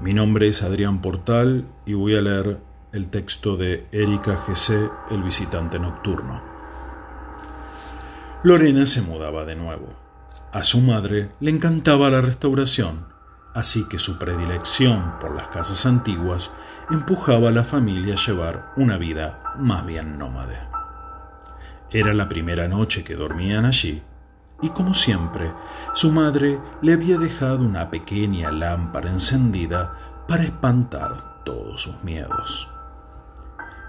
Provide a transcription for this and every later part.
Mi nombre es Adrián Portal y voy a leer el texto de Erika GC, El visitante nocturno. Lorena se mudaba de nuevo. A su madre le encantaba la restauración, así que su predilección por las casas antiguas empujaba a la familia a llevar una vida más bien nómade. Era la primera noche que dormían allí y como siempre, su madre le había dejado una pequeña lámpara encendida para espantar todos sus miedos.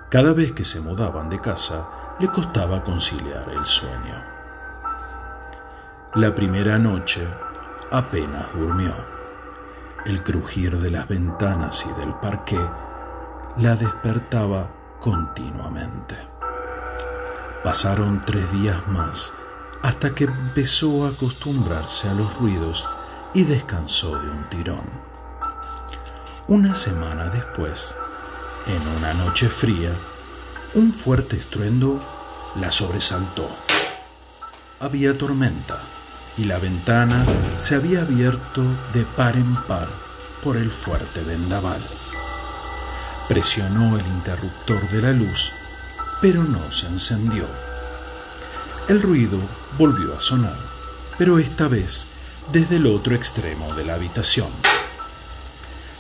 Cada vez que se mudaban de casa, le costaba conciliar el sueño. La primera noche apenas durmió. El crujir de las ventanas y del parqué la despertaba continuamente. Pasaron tres días más hasta que empezó a acostumbrarse a los ruidos y descansó de un tirón. Una semana después, en una noche fría, un fuerte estruendo la sobresaltó. Había tormenta y la ventana se había abierto de par en par por el fuerte vendaval. Presionó el interruptor de la luz, pero no se encendió. El ruido volvió a sonar, pero esta vez desde el otro extremo de la habitación.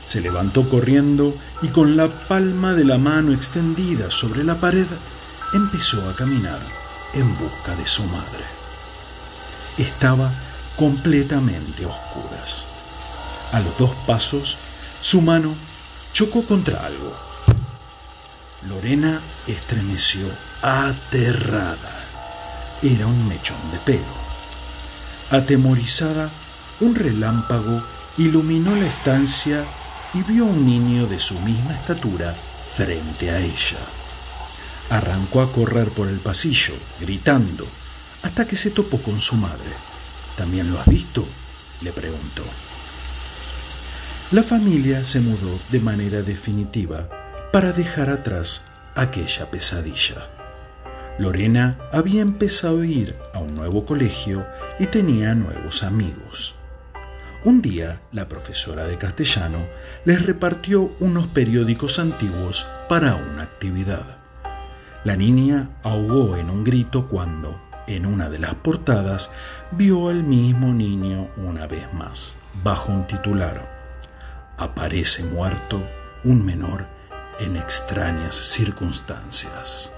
Se levantó corriendo y con la palma de la mano extendida sobre la pared empezó a caminar en busca de su madre. Estaba completamente oscuras. A los dos pasos, su mano chocó contra algo. Lorena estremeció aterrada era un mechón de pelo. Atemorizada, un relámpago iluminó la estancia y vio a un niño de su misma estatura frente a ella. Arrancó a correr por el pasillo, gritando, hasta que se topó con su madre. ¿También lo has visto? le preguntó. La familia se mudó de manera definitiva para dejar atrás aquella pesadilla. Lorena había empezado a ir a un nuevo colegio y tenía nuevos amigos. Un día, la profesora de castellano les repartió unos periódicos antiguos para una actividad. La niña ahogó en un grito cuando, en una de las portadas, vio al mismo niño una vez más, bajo un titular. Aparece muerto un menor en extrañas circunstancias.